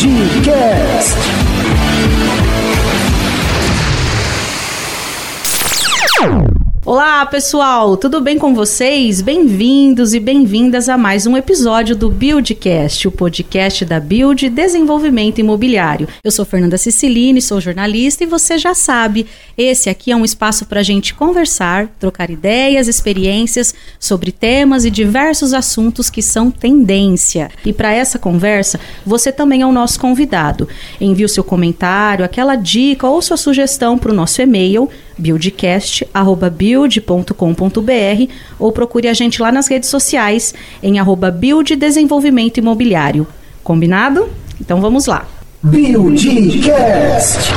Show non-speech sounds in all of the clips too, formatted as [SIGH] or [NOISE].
Buildcast. Olá, pessoal, tudo bem com vocês? Bem-vindos e bem-vindas a mais um episódio do Buildcast, o podcast da Build Desenvolvimento Imobiliário. Eu sou Fernanda Ciciline, sou jornalista e você já sabe, esse aqui é um espaço para a gente conversar, trocar ideias, experiências sobre temas e diversos assuntos que são tendência. E para essa conversa, você também é o nosso convidado. Envie o seu comentário, aquela dica ou sua sugestão para o nosso e-mail buildcast@build.com.br ou procure a gente lá nas redes sociais em arroba Build Desenvolvimento Imobiliário. Combinado? Então vamos lá. Buildcast.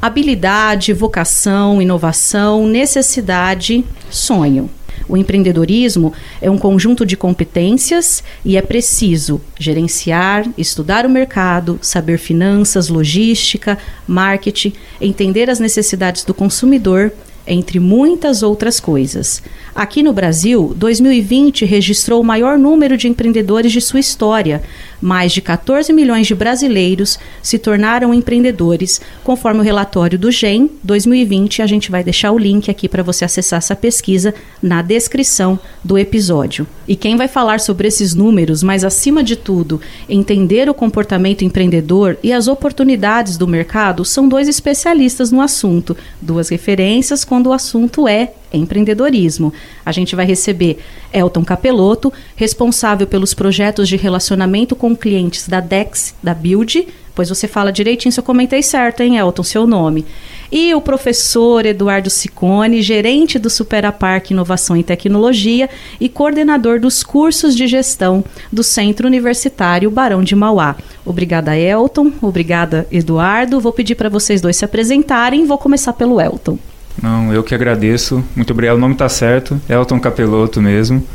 Habilidade, vocação, inovação, necessidade, sonho. O empreendedorismo é um conjunto de competências e é preciso gerenciar, estudar o mercado, saber finanças, logística, marketing, entender as necessidades do consumidor, entre muitas outras coisas. Aqui no Brasil, 2020 registrou o maior número de empreendedores de sua história. Mais de 14 milhões de brasileiros se tornaram empreendedores, conforme o relatório do GEM 2020. A gente vai deixar o link aqui para você acessar essa pesquisa na descrição do episódio. E quem vai falar sobre esses números, mas acima de tudo, entender o comportamento empreendedor e as oportunidades do mercado, são dois especialistas no assunto, duas referências quando o assunto é empreendedorismo. A gente vai receber Elton Capelotto, responsável pelos projetos de relacionamento com clientes da Dex, da Build, pois você fala direitinho se eu comentei certo, hein, Elton, seu nome. E o professor Eduardo Sicone, gerente do Superapark Inovação e Tecnologia e coordenador dos cursos de gestão do Centro Universitário Barão de Mauá. Obrigada, Elton. Obrigada, Eduardo. Vou pedir para vocês dois se apresentarem. Vou começar pelo Elton. Não, eu que agradeço. Muito obrigado. O nome está certo. Elton Capeloto mesmo.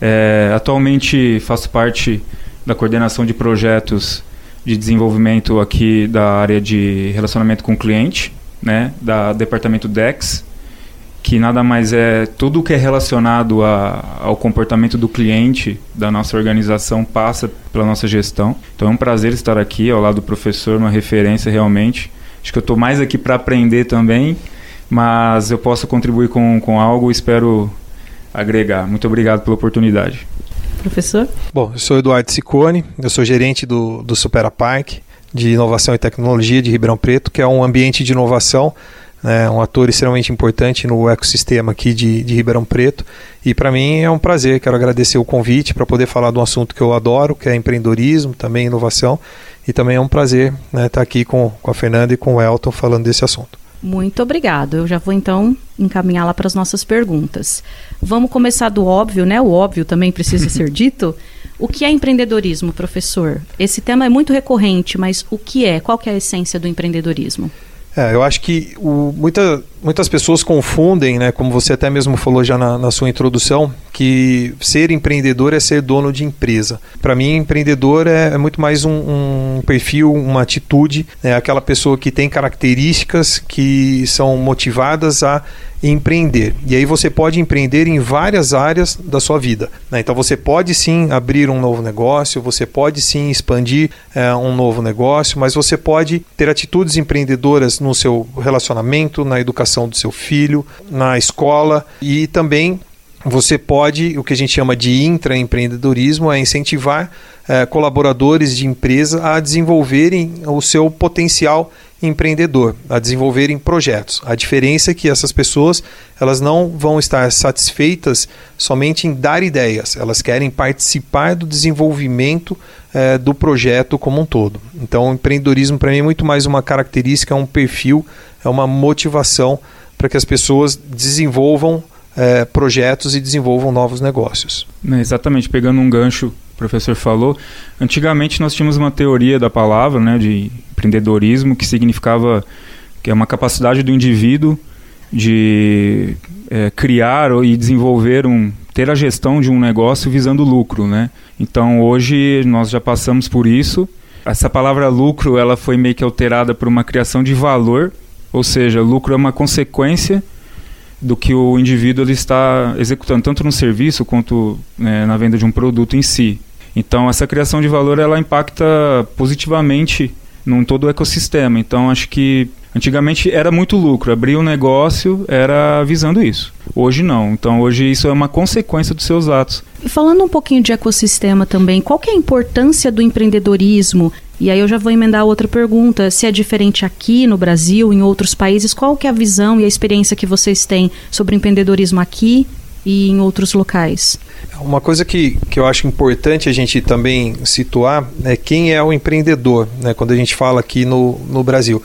É, atualmente faço parte da coordenação de projetos de desenvolvimento aqui da área de relacionamento com o cliente, né, da departamento DEX, que nada mais é tudo que é relacionado a, ao comportamento do cliente da nossa organização passa pela nossa gestão. Então é um prazer estar aqui ao lado do professor, uma referência realmente. Acho que eu estou mais aqui para aprender também mas eu posso contribuir com, com algo e espero agregar. Muito obrigado pela oportunidade. Professor? Bom, eu sou Eduardo Sicone, eu sou gerente do, do Supera Park de Inovação e Tecnologia de Ribeirão Preto, que é um ambiente de inovação, né, um ator extremamente importante no ecossistema aqui de, de Ribeirão Preto. E para mim é um prazer, quero agradecer o convite para poder falar de um assunto que eu adoro, que é empreendedorismo, também inovação. E também é um prazer né, estar aqui com, com a Fernanda e com o Elton falando desse assunto. Muito obrigado. Eu já vou então encaminhar lá para as nossas perguntas. Vamos começar do óbvio, né? O óbvio também precisa ser [LAUGHS] dito. O que é empreendedorismo, professor? Esse tema é muito recorrente, mas o que é? Qual que é a essência do empreendedorismo? É, eu acho que o, muita, muitas pessoas confundem, né, como você até mesmo falou já na, na sua introdução, que ser empreendedor é ser dono de empresa. Para mim, empreendedor é, é muito mais um, um, perfil, uma atitude, é aquela pessoa que tem características que são motivadas a empreender. E aí você pode empreender em várias áreas da sua vida. Né? Então você pode sim abrir um novo negócio, você pode sim expandir é, um novo negócio, mas você pode ter atitudes empreendedoras no seu relacionamento, na educação do seu filho, na escola e também você pode, o que a gente chama de intraempreendedorismo, é incentivar é, colaboradores de empresa a desenvolverem o seu potencial empreendedor, a desenvolverem projetos. A diferença é que essas pessoas elas não vão estar satisfeitas somente em dar ideias, elas querem participar do desenvolvimento é, do projeto como um todo. Então, empreendedorismo para mim é muito mais uma característica, é um perfil, é uma motivação para que as pessoas desenvolvam é, projetos e desenvolvam novos negócios. É, exatamente, pegando um gancho o professor falou, antigamente nós tínhamos uma teoria da palavra, né, de empreendedorismo, que significava que é uma capacidade do indivíduo de é, criar e desenvolver um ter a gestão de um negócio visando lucro, né? Então hoje nós já passamos por isso. Essa palavra lucro ela foi meio que alterada por uma criação de valor, ou seja, lucro é uma consequência do que o indivíduo ele está executando tanto no serviço quanto né, na venda de um produto em si. Então essa criação de valor ela impacta positivamente num todo o ecossistema. Então acho que antigamente era muito lucro, abrir um negócio era visando isso. Hoje não. Então hoje isso é uma consequência dos seus atos. E falando um pouquinho de ecossistema também, qual que é a importância do empreendedorismo? E aí eu já vou emendar outra pergunta, se é diferente aqui no Brasil, em outros países, qual que é a visão e a experiência que vocês têm sobre empreendedorismo aqui e em outros locais? Uma coisa que, que eu acho importante a gente também situar é quem é o empreendedor, né, quando a gente fala aqui no, no Brasil.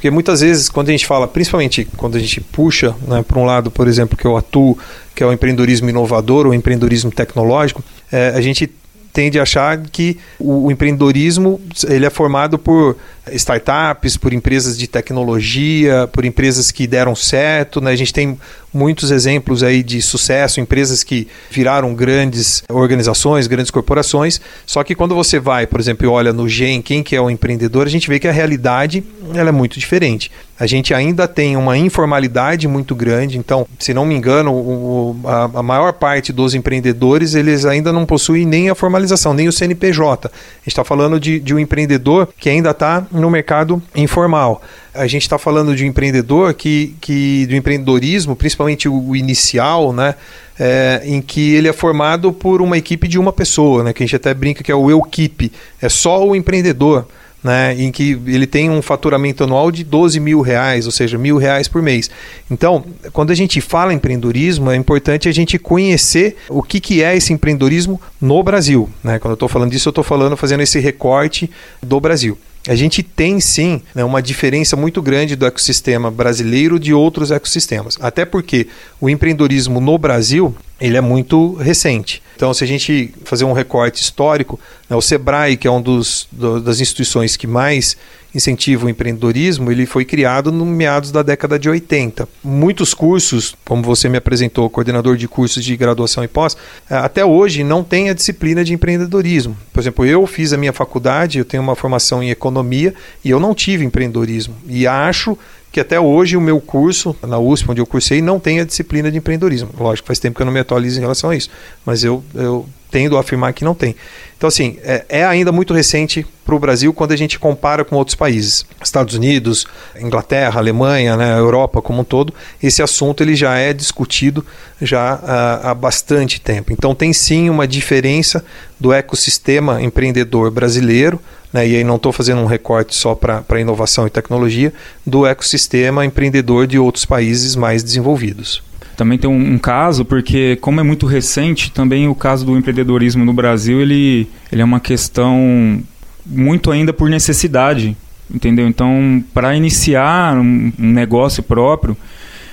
Porque muitas vezes, quando a gente fala, principalmente quando a gente puxa né, para um lado, por exemplo, que eu atuo, que é o empreendedorismo inovador ou empreendedorismo tecnológico, é, a gente tende a achar que o, o, empreendedorismo ele é formado por startups, por empresas de tecnologia, por empresas que deram certo. Né? A gente tem muitos exemplos aí de sucesso, empresas que viraram grandes organizações, grandes corporações. Só que quando você vai, por exemplo, e olha no GEM, quem que é o empreendedor, a gente vê que a realidade ela é muito diferente. A gente ainda tem uma informalidade muito grande, então, se não me engano, o, a, a, maior parte dos empreendedores eles ainda não possuem nem a formalização, nem o CNPJ. A gente está falando de, de um empreendedor que ainda está no mercado informal. A gente está falando de um empreendedor que, que do empreendedorismo, principalmente o, inicial, né, é, em que ele é formado por uma equipe de uma pessoa, né, que a gente até brinca que é o eu-keep, é só o empreendedor né, em que ele tem um faturamento anual de 12 mil reais, ou seja, mil reais por mês. Então, quando a gente fala em empreendedorismo, é importante a gente conhecer o que, que é esse empreendedorismo no Brasil. Né? Quando eu estou falando disso, eu estou falando fazendo esse recorte do Brasil. A gente tem sim né, uma diferença muito grande do ecossistema brasileiro de outros ecossistemas. Até porque o empreendedorismo no Brasil ele é muito recente. Então, se a gente fazer um recorte histórico, né, o Sebrae, que é uma do, das instituições que mais incentiva o empreendedorismo, ele foi criado no meados da década de 80. Muitos cursos, como você me apresentou, coordenador de cursos de graduação e pós, é, até hoje não tem a disciplina de empreendedorismo. Por exemplo, eu fiz a minha faculdade, eu tenho uma formação em economia e eu não tive empreendedorismo. E acho que até hoje o meu curso, na USP, onde eu cursei, não tem a disciplina de empreendedorismo. Lógico, faz tempo que eu não me atualizo em relação a isso, mas eu, eu tendo a afirmar que não tem. Então, assim, é, é ainda muito recente para o Brasil quando a gente compara com outros países. Estados Unidos, Inglaterra, Alemanha, né, Europa como um todo, esse assunto ele já é discutido já há, há bastante tempo. Então, tem sim uma diferença do ecossistema empreendedor brasileiro né, e aí não estou fazendo um recorte só para inovação e tecnologia, do ecossistema empreendedor de outros países mais desenvolvidos. Também tem um, um, caso, porque como é muito recente, também o caso do empreendedorismo no Brasil, ele, ele é uma questão muito ainda por necessidade, entendeu? Então, para iniciar um, um negócio próprio,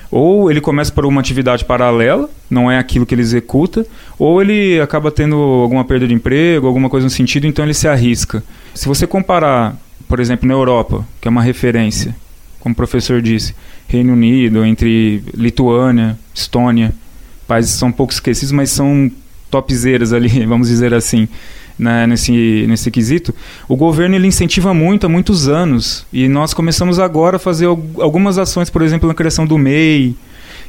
ou ele começa por uma atividade paralela, não é aquilo que ele executa, ou ele acaba tendo alguma perda de emprego, alguma coisa no sentido, então ele se arrisca. Se você comparar, por exemplo, na Europa, que é uma referência, como o professor disse, Reino Unido, entre Lituânia, Estônia, países que são pouco esquecidos, mas são topzeiras ali, [LAUGHS] vamos dizer assim, né, nesse, nesse quesito, o governo ele incentiva muito há muitos anos. E nós começamos agora a fazer algumas ações, por exemplo, na criação do MEI,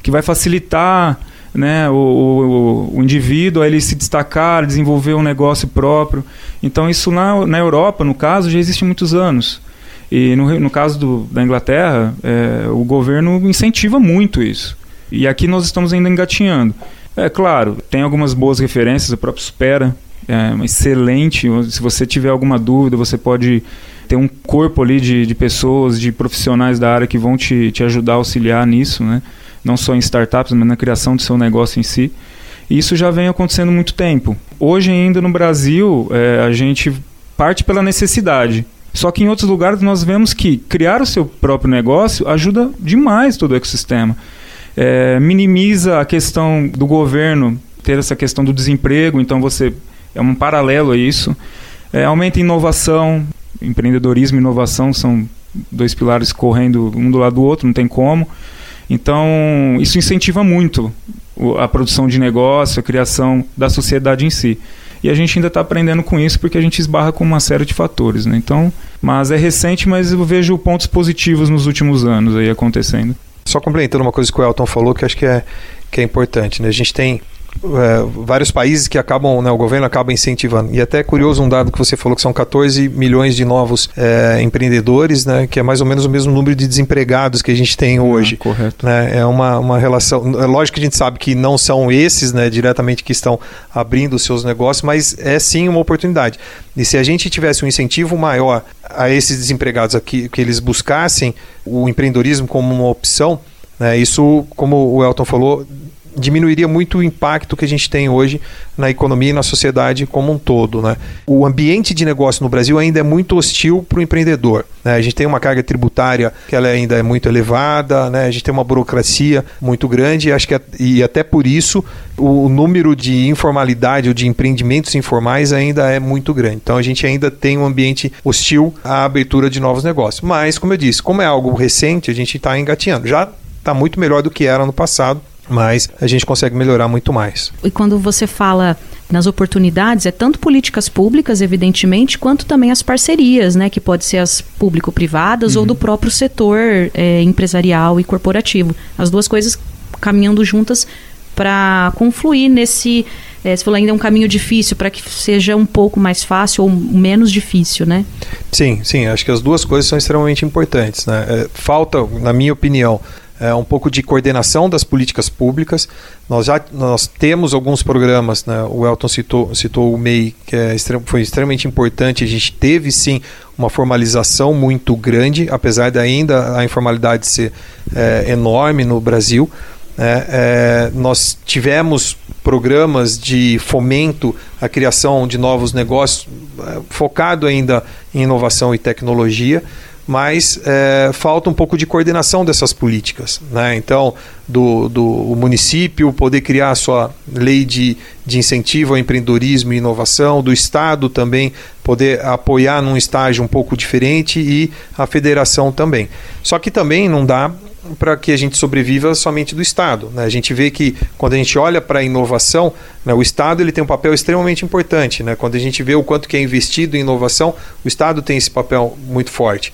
que vai facilitar né, o, o, o, indivíduo a ele se destacar, desenvolver um negócio próprio. Então, isso na, na Europa, no caso, já existe há muitos anos. E no, no caso do, da Inglaterra, é, o governo incentiva muito isso. E aqui nós estamos ainda engatinhando. É claro, tem algumas boas referências, o próprio Supera é excelente. Se você tiver alguma dúvida, você pode ter um corpo ali de, de pessoas, de profissionais da área que vão te, te ajudar auxiliar nisso, né? não só em startups, mas na criação do seu negócio em si. E isso já vem acontecendo há muito tempo. Hoje ainda no Brasil, é, a gente parte pela necessidade. Só que em outros lugares nós vemos que criar o seu próprio negócio ajuda demais todo o ecossistema. É, minimiza a questão do governo ter essa questão do desemprego, então você é um paralelo a isso. É, aumenta a inovação, empreendedorismo e inovação são dois pilares correndo um do lado do outro, não tem como. Então, isso incentiva muito a produção de negócio, a criação da sociedade em si. E a gente ainda está aprendendo com isso porque a gente esbarra com uma série de fatores. Né? Então, mas é recente, mas eu vejo pontos positivos nos últimos anos aí acontecendo. Só complementando uma coisa que o Elton falou que acho que é, que é importante. Né? A gente tem é, vários países que acabam, né, o governo acaba incentivando. E até é curioso um dado que você falou que são 14 milhões de novos é, empreendedores, né, que é mais ou menos o mesmo número de desempregados que a gente tem hoje. Ah, correto. Né, é uma, uma relação. É lógico que a gente sabe que não são esses, né, diretamente que estão abrindo os seus negócios, mas é sim uma oportunidade. E se a gente tivesse um incentivo maior a esses desempregados aqui, que eles buscassem o empreendedorismo como uma opção, né, isso, como o Elton falou, diminuiria muito o impacto que a gente tem hoje na economia e na sociedade como um todo. Né? O ambiente de negócio no Brasil ainda é muito hostil para o empreendedor. Né? A gente tem uma carga tributária que ela ainda é muito elevada, né? a gente tem uma burocracia muito grande e acho que e até por isso o número de informalidade ou de empreendimentos informais ainda é muito grande. Então a gente ainda tem um ambiente hostil à abertura de novos negócios. Mas, como eu disse, como é algo recente, a gente está engateando. Já está muito melhor do que era no passado mas a gente consegue melhorar muito mais. E quando você fala nas oportunidades, é tanto políticas públicas, evidentemente, quanto também as parcerias, né, que pode ser as público-privadas uhum. ou do próprio setor é, empresarial e corporativo. As duas coisas caminhando juntas para confluir nesse. É, você falou ainda é um caminho difícil para que seja um pouco mais fácil ou menos difícil, né? Sim, sim. Acho que as duas coisas são extremamente importantes. Né? É, falta, na minha opinião, é, um pouco de coordenação das políticas públicas. Nós já nós temos alguns programas, né? o Elton citou, citou o MEI, que é extrem, foi extremamente importante. A gente teve sim uma formalização muito grande, apesar de ainda a informalidade ser é, enorme no Brasil. É, é, nós tivemos programas de fomento à criação de novos negócios, é, focado ainda em inovação e tecnologia mas é, falta um pouco de coordenação dessas políticas. Né? Então, do, do município poder criar a sua lei de, de incentivo ao empreendedorismo e inovação, do Estado também poder apoiar num estágio um pouco diferente e a federação também. Só que também não dá para que a gente sobreviva somente do Estado. Né? A gente vê que quando a gente olha para a inovação, né, o Estado ele tem um papel extremamente importante. Né? Quando a gente vê o quanto que é investido em inovação, o Estado tem esse papel muito forte.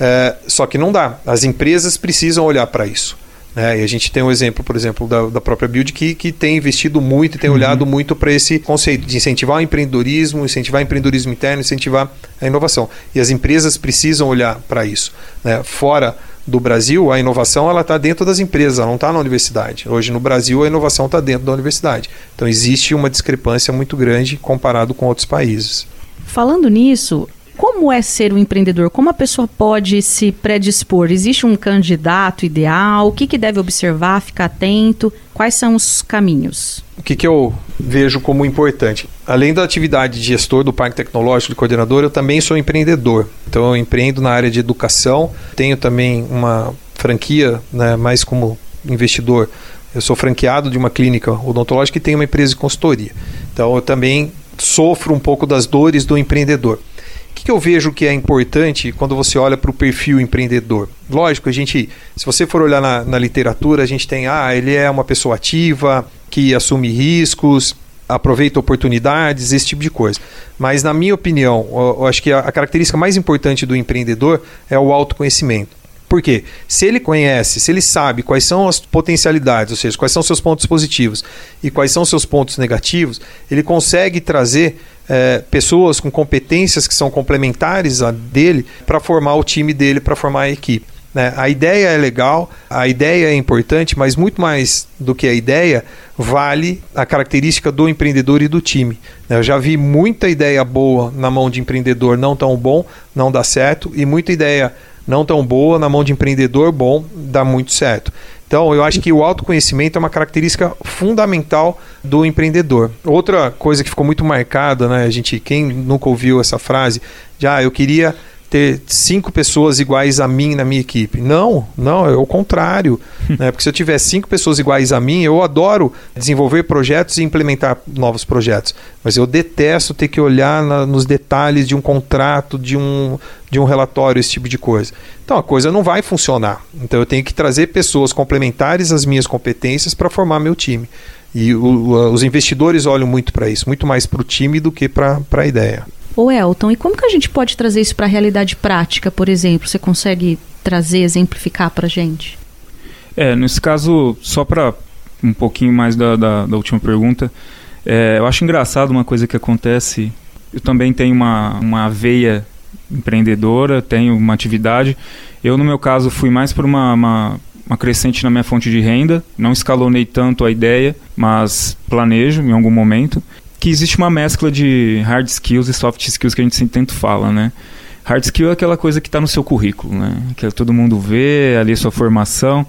É, só que não dá. As empresas precisam olhar para isso. Né? E a gente tem um exemplo, por exemplo, da, da própria Build que, que tem investido muito e tem uhum. olhado muito para esse conceito de incentivar o empreendedorismo, incentivar o empreendedorismo interno, incentivar a inovação. E as empresas precisam olhar para isso. Né? Fora do Brasil, a inovação ela está dentro das empresas, ela não está na universidade. Hoje no Brasil a inovação está dentro da universidade. Então existe uma discrepância muito grande comparado com outros países. Falando nisso, como é ser um empreendedor? Como a pessoa pode se predispor? Existe um candidato ideal? O que, que deve observar, ficar atento? Quais são os caminhos? O que, que eu vejo como importante? Além da atividade de gestor do Parque Tecnológico de coordenador, eu também sou empreendedor. Então, eu empreendo na área de educação, tenho também uma franquia, né, mais como investidor. Eu sou franqueado de uma clínica odontológica e tenho uma empresa de consultoria. Então, eu também sofro um pouco das dores do empreendedor que, eu vejo que é importante quando você olha para o perfil empreendedor? Lógico, a gente, se você for olhar na, na literatura, a gente tem, ah, ele é uma pessoa ativa, que assume riscos, aproveita oportunidades, esse tipo de coisa. Mas, na minha opinião, eu, acho que a, a característica mais importante do empreendedor é o autoconhecimento. Por quê? Se ele conhece, se ele sabe quais são as potencialidades, ou seja, quais são seus pontos positivos e quais são seus pontos negativos, ele consegue trazer é, pessoas com competências que são complementares a dele para formar o time dele, para formar a equipe. Né? A ideia é legal, a ideia é importante, mas muito mais do que a ideia, vale a característica do empreendedor e do time. Né? Eu já vi muita ideia boa na mão de empreendedor não tão bom, não dá certo, e muita ideia não tão boa na mão de empreendedor bom, dá muito certo. Então, eu acho que o autoconhecimento é uma característica fundamental do empreendedor. Outra coisa que ficou muito marcada, né, a gente, quem nunca ouviu essa frase, já ah, eu queria ter cinco pessoas iguais a mim na minha equipe. Não, não, é o contrário. [LAUGHS] né? Porque se eu tiver cinco pessoas iguais a mim, eu adoro desenvolver projetos e implementar novos projetos. Mas eu detesto ter que olhar na, nos detalhes de um contrato, de um, de um relatório, esse tipo de coisa. Então a coisa não vai funcionar. Então eu tenho que trazer pessoas complementares às minhas competências para formar meu time. E o, os investidores olham muito para isso, muito mais para o time do que para a ideia. Ô Elton, e como que a gente pode trazer isso para a realidade prática, por exemplo? Você consegue trazer, exemplificar para a gente? É, nesse caso, só para um pouquinho mais da, da, da última pergunta, é, eu acho engraçado uma coisa que acontece. Eu também tenho uma, uma veia empreendedora, tenho uma atividade. Eu, no meu caso, fui mais por uma, uma, uma, crescente na minha fonte de renda. Não escalonei tanto a ideia, mas planejo em algum momento. Que existe uma mescla de hard skills e soft skills que a gente sempre tanto fala, né? Hard skill é aquela coisa que está no seu currículo, né? Que todo mundo vê, ali sua formação.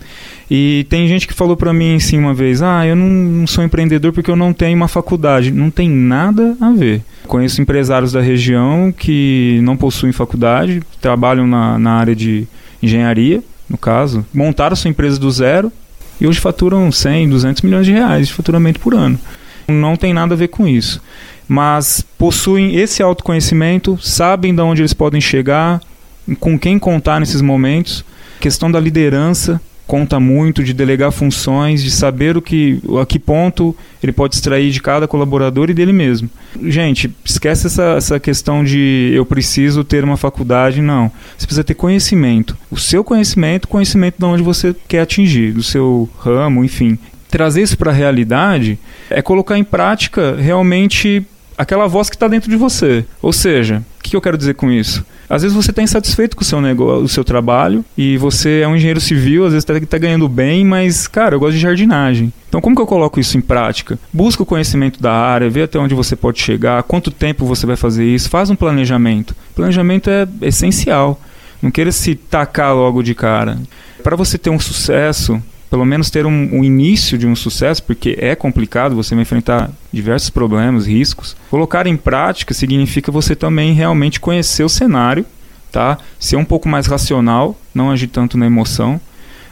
E tem gente que falou para mim assim uma vez: Ah, eu não sou empreendedor porque eu não tenho uma faculdade. Não tem nada a ver. Conheço empresários da região que não possuem faculdade, trabalham na, na área de engenharia, no caso, montaram sua empresa do zero e hoje faturam 100, 200 milhões de reais de faturamento por ano. Não tem nada a ver com isso mas possuem esse autoconhecimento, sabem de onde eles podem chegar, com quem contar nesses momentos. A questão da liderança conta muito, de delegar funções, de saber o que, a que ponto ele pode extrair de cada colaborador e dele mesmo. Gente, esquece essa, essa questão de eu preciso ter uma faculdade, não. Você precisa ter conhecimento. O seu conhecimento, conhecimento de onde você quer atingir, do seu ramo, enfim. Trazer isso para a realidade é colocar em prática realmente aquela voz que está dentro de você. Ou seja, o que eu quero dizer com isso? Às vezes você está insatisfeito com o seu negócio, o seu trabalho, e você é um engenheiro civil, às vezes está tá ganhando bem, mas, cara, eu gosto de jardinagem. Então, como que eu coloco isso em prática? Busca o conhecimento da área, vê até onde você pode chegar, quanto tempo você vai fazer isso, faz um planejamento. Planejamento é essencial. Não queira se tacar logo de cara. Para você ter um sucesso, pelo menos ter um, um, início de um sucesso, porque é complicado, você vai enfrentar diversos problemas, riscos. Colocar em prática significa você também realmente conhecer o cenário, tá? Ser um pouco mais racional, não agir tanto na emoção.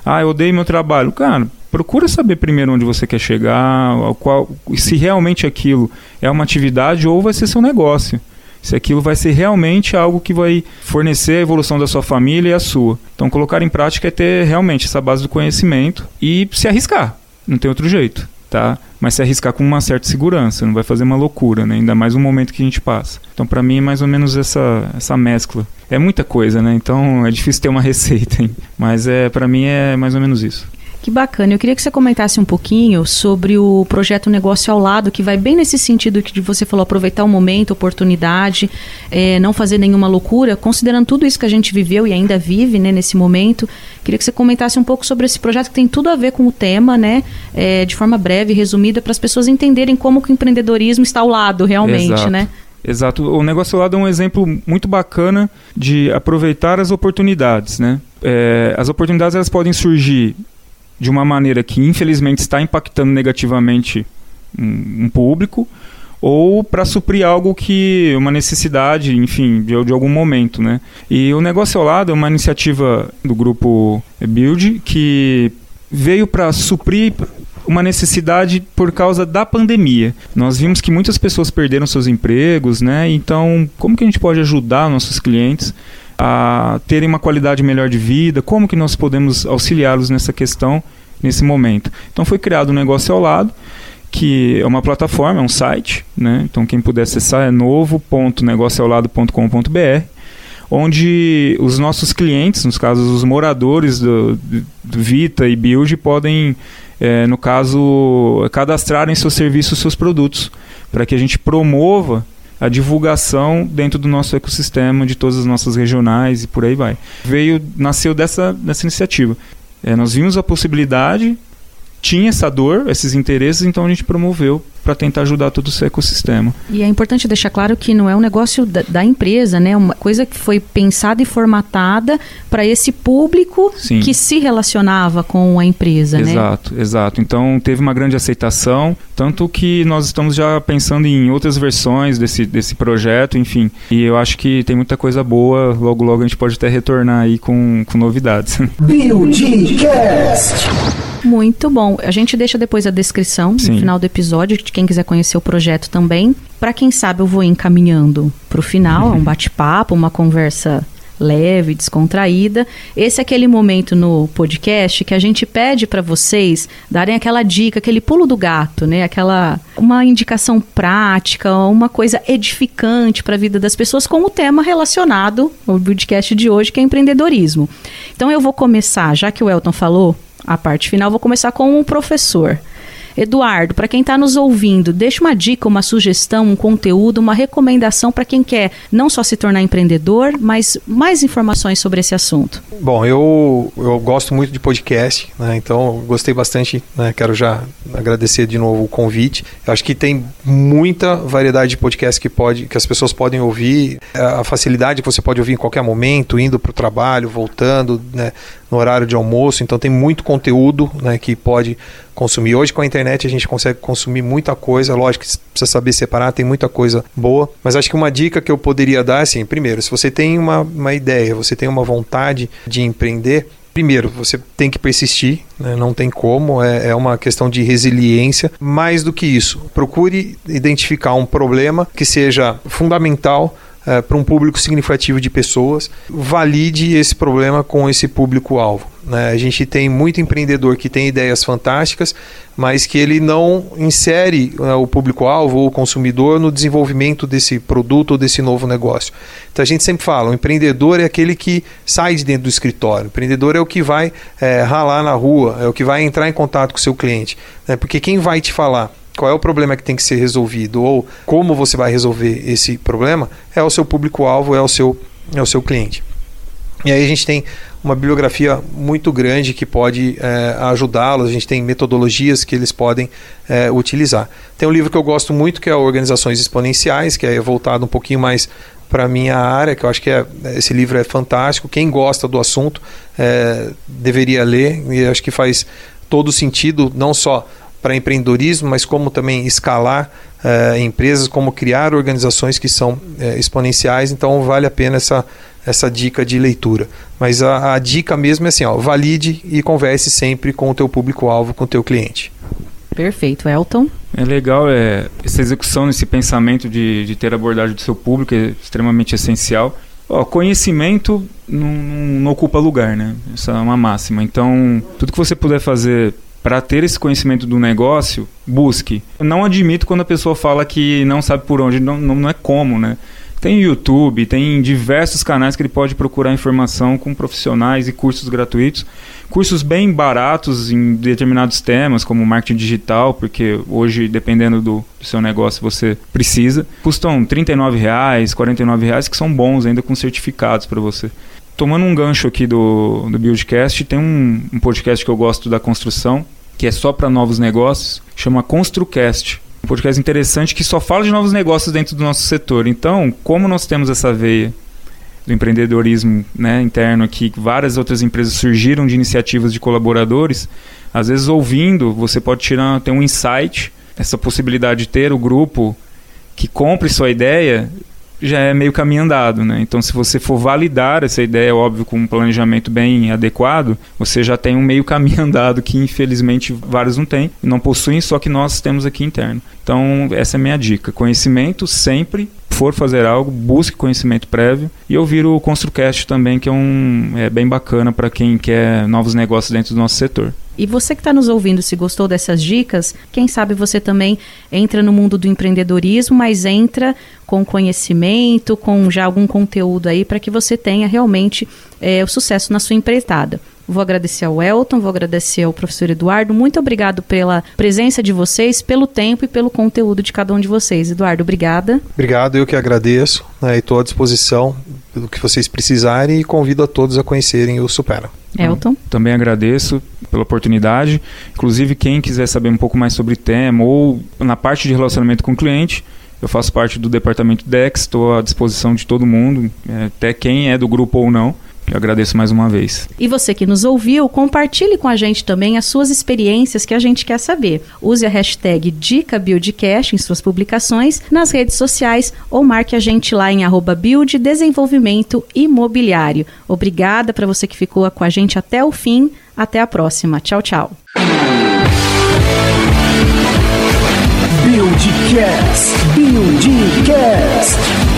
Ah, eu odeio meu trabalho. Cara, procura saber primeiro onde você quer chegar, qual, se realmente aquilo é uma atividade ou vai ser seu negócio se aquilo vai ser realmente algo que vai fornecer a evolução da sua família e a sua. Então, colocar em prática é ter realmente essa base do conhecimento e se arriscar. Não tem outro jeito, tá? Mas se arriscar com uma certa segurança, não vai fazer uma loucura, né? Ainda mais o momento que a gente passa. Então, para mim, é mais ou menos essa, essa mescla. É muita coisa, né? Então, é difícil ter uma [LAUGHS] receita, hein? Mas é, para mim é mais ou menos isso. Que bacana. Eu queria que você comentasse um pouquinho sobre o projeto Negócio ao Lado, que vai bem nesse sentido que você falou, aproveitar o momento, oportunidade, é, não fazer nenhuma loucura, considerando tudo isso que a gente viveu e ainda vive né, nesse momento. Queria que você comentasse um pouco sobre esse projeto que tem tudo a ver com o tema, né? É, de forma breve, resumida, para as pessoas entenderem como o empreendedorismo está ao lado realmente, Exato. né? Exato. O negócio ao lado é um exemplo muito bacana de aproveitar as oportunidades, né? É, as oportunidades elas podem surgir de uma maneira que infelizmente está impactando negativamente um, um público ou para suprir algo que uma necessidade, enfim, de, de, algum momento, né? E o negócio ao lado é uma iniciativa do grupo Build que veio para suprir uma necessidade por causa da pandemia. Nós vimos que muitas pessoas perderam seus empregos, né? Então, como que a gente pode ajudar nossos clientes a terem uma qualidade melhor de vida, como que nós podemos auxiliá-los nessa questão, nesse momento. Então foi criado um negócio ao lado, que é uma plataforma, é um site, né? então quem puder acessar é novo.negocioaolado.com.br, onde os nossos clientes, nos casos os moradores do, do Vita e Build, podem, é, no caso, cadastrarem seus serviços, seus produtos, para que a gente promova a divulgação dentro do nosso ecossistema, de todas as nossas regionais e por aí vai. Veio, nasceu dessa, dessa iniciativa. É, nós vimos a possibilidade tinha essa dor, esses interesses, então a gente promoveu para tentar ajudar todo esse ecossistema. E é importante deixar claro que não é um negócio da, da empresa, né? Uma coisa que foi pensada e formatada para esse público Sim. que se relacionava com a empresa, exato, né? Exato, exato. Então teve uma grande aceitação, tanto que nós estamos já pensando em outras versões desse, desse projeto, enfim. E eu acho que tem muita coisa boa, logo logo a gente pode até retornar aí com, com novidades. Buildcast. Muito bom. A gente deixa depois a descrição Sim. no final do episódio, de quem quiser conhecer o projeto também. Para quem sabe, eu vou encaminhando para o final, uhum. um bate-papo, uma conversa leve, descontraída. Esse é aquele momento no podcast que a gente pede para vocês darem aquela dica, aquele pulo do gato, né? Aquela uma indicação prática, uma coisa edificante para a vida das pessoas com o tema relacionado ao podcast de hoje, que é empreendedorismo. Então eu vou começar, já que o Elton falou, a parte final, vou começar com o professor. Eduardo, para quem está nos ouvindo, deixa uma dica, uma sugestão, um conteúdo, uma recomendação para quem quer não só se tornar empreendedor, mas mais informações sobre esse assunto. Bom, eu, eu gosto muito de podcast, né? então gostei bastante, né? quero já agradecer de novo o convite. Eu acho que tem muita variedade de podcasts que, pode, que as pessoas podem ouvir, a facilidade que você pode ouvir em qualquer momento, indo para o trabalho, voltando, né? No horário de almoço, então tem muito conteúdo né, que pode consumir. Hoje com a internet a gente consegue consumir muita coisa, lógico que precisa saber separar, tem muita coisa boa, mas acho que uma dica que eu poderia dar, assim, primeiro, se você tem uma, uma ideia, você tem uma vontade de empreender, primeiro, você tem que persistir, né? não tem como, é, é, uma questão de resiliência. Mais do que isso, procure identificar um problema que seja fundamental é, para um público significativo de pessoas, valide esse problema com esse público-alvo. Né? A gente tem muito empreendedor que tem ideias fantásticas, mas que ele não insere né, o público-alvo ou o consumidor no desenvolvimento desse produto ou desse novo negócio. Então a gente sempre fala, o empreendedor é aquele que sai de dentro do escritório, o empreendedor é o que vai é, ralar na rua, é o que vai entrar em contato com o seu cliente. Né? Porque quem vai te falar qual é o problema que tem que ser resolvido ou como você vai resolver esse problema, é o seu público-alvo, é o seu, é o seu cliente. E aí a gente tem uma bibliografia muito grande que pode é, ajudá-los, a gente tem metodologias que eles podem é, utilizar. Tem um livro que eu gosto muito que é Organizações Exponenciais, que é voltado um pouquinho mais para a minha área, que eu acho que é, esse livro é fantástico. Quem gosta do assunto é, deveria ler, e acho que faz todo sentido, não só para empreendedorismo, mas como também escalar uh, empresas, como criar organizações que são uh, exponenciais. Então vale a pena essa, essa dica de leitura. Mas a, a dica mesmo é assim, ó, valide e converse sempre com o teu público-alvo, com o teu cliente. Perfeito, Elton. É legal é, essa execução, esse pensamento de, de ter abordagem do seu público é extremamente essencial. Ó, conhecimento não, não, ocupa lugar, né? Essa é uma máxima. Então, tudo que você puder fazer para ter esse conhecimento do negócio, busque. Não admito quando a pessoa fala que não sabe por onde, não, não, é como, né? Tem YouTube, tem diversos canais que ele pode procurar informação com profissionais e cursos gratuitos. Cursos bem baratos em determinados temas, como marketing digital, porque hoje, dependendo do, do seu negócio, você precisa. Custam R$ 39,00, R$ reais que são bons ainda com certificados para você tomando um gancho aqui do, do Buildcast, tem um, um, podcast que eu gosto da construção, que é só para novos negócios, chama ConstruCast. Um podcast interessante que só fala de novos negócios dentro do nosso setor. Então, como nós temos essa veia do empreendedorismo né, interno aqui, várias outras empresas surgiram de iniciativas de colaboradores, às vezes ouvindo, você pode tirar, ter um insight, essa possibilidade de ter o grupo que compre sua ideia já é meio caminho andado, né? Então, se você for validar essa ideia, óbvio, com um planejamento bem adequado, você já tem um meio caminho [LAUGHS] andado que, infelizmente, vários não têm, não possuem, só que nós temos aqui interno. Então, essa é a minha dica. Conhecimento sempre for fazer algo, busque conhecimento prévio e ouvir o ConstruCast também, que é um é bem bacana para quem quer novos negócios dentro do nosso setor. E você que está nos ouvindo, se gostou dessas dicas, quem sabe você também entra no mundo do empreendedorismo, mas entra com conhecimento, com já algum conteúdo aí para que você tenha realmente é, o sucesso na sua empreitada. Vou agradecer ao Elton, vou agradecer ao professor Eduardo. Muito obrigado pela presença de vocês, pelo tempo e pelo conteúdo de cada um de vocês. Eduardo, obrigada. Obrigado, eu que agradeço. Né, Estou à disposição do que vocês precisarem e convido a todos a conhecerem o Supera. Elton. Também agradeço pela oportunidade. Inclusive, quem quiser saber um pouco mais sobre o tema ou na parte de relacionamento com o cliente, eu faço parte do departamento DEX, estou à disposição de todo mundo, é, até quem é do grupo ou não. Eu agradeço mais uma vez. E você que nos ouviu, compartilhe com a gente também as suas experiências que a gente quer saber. Use a hashtag DicaBuildCast em suas publicações nas redes sociais ou marque a gente lá em arroba Build Desenvolvimento Imobiliário. Obrigada para você que ficou com a gente até o fim. Até a próxima. Tchau, tchau. Buildcast, Buildcast.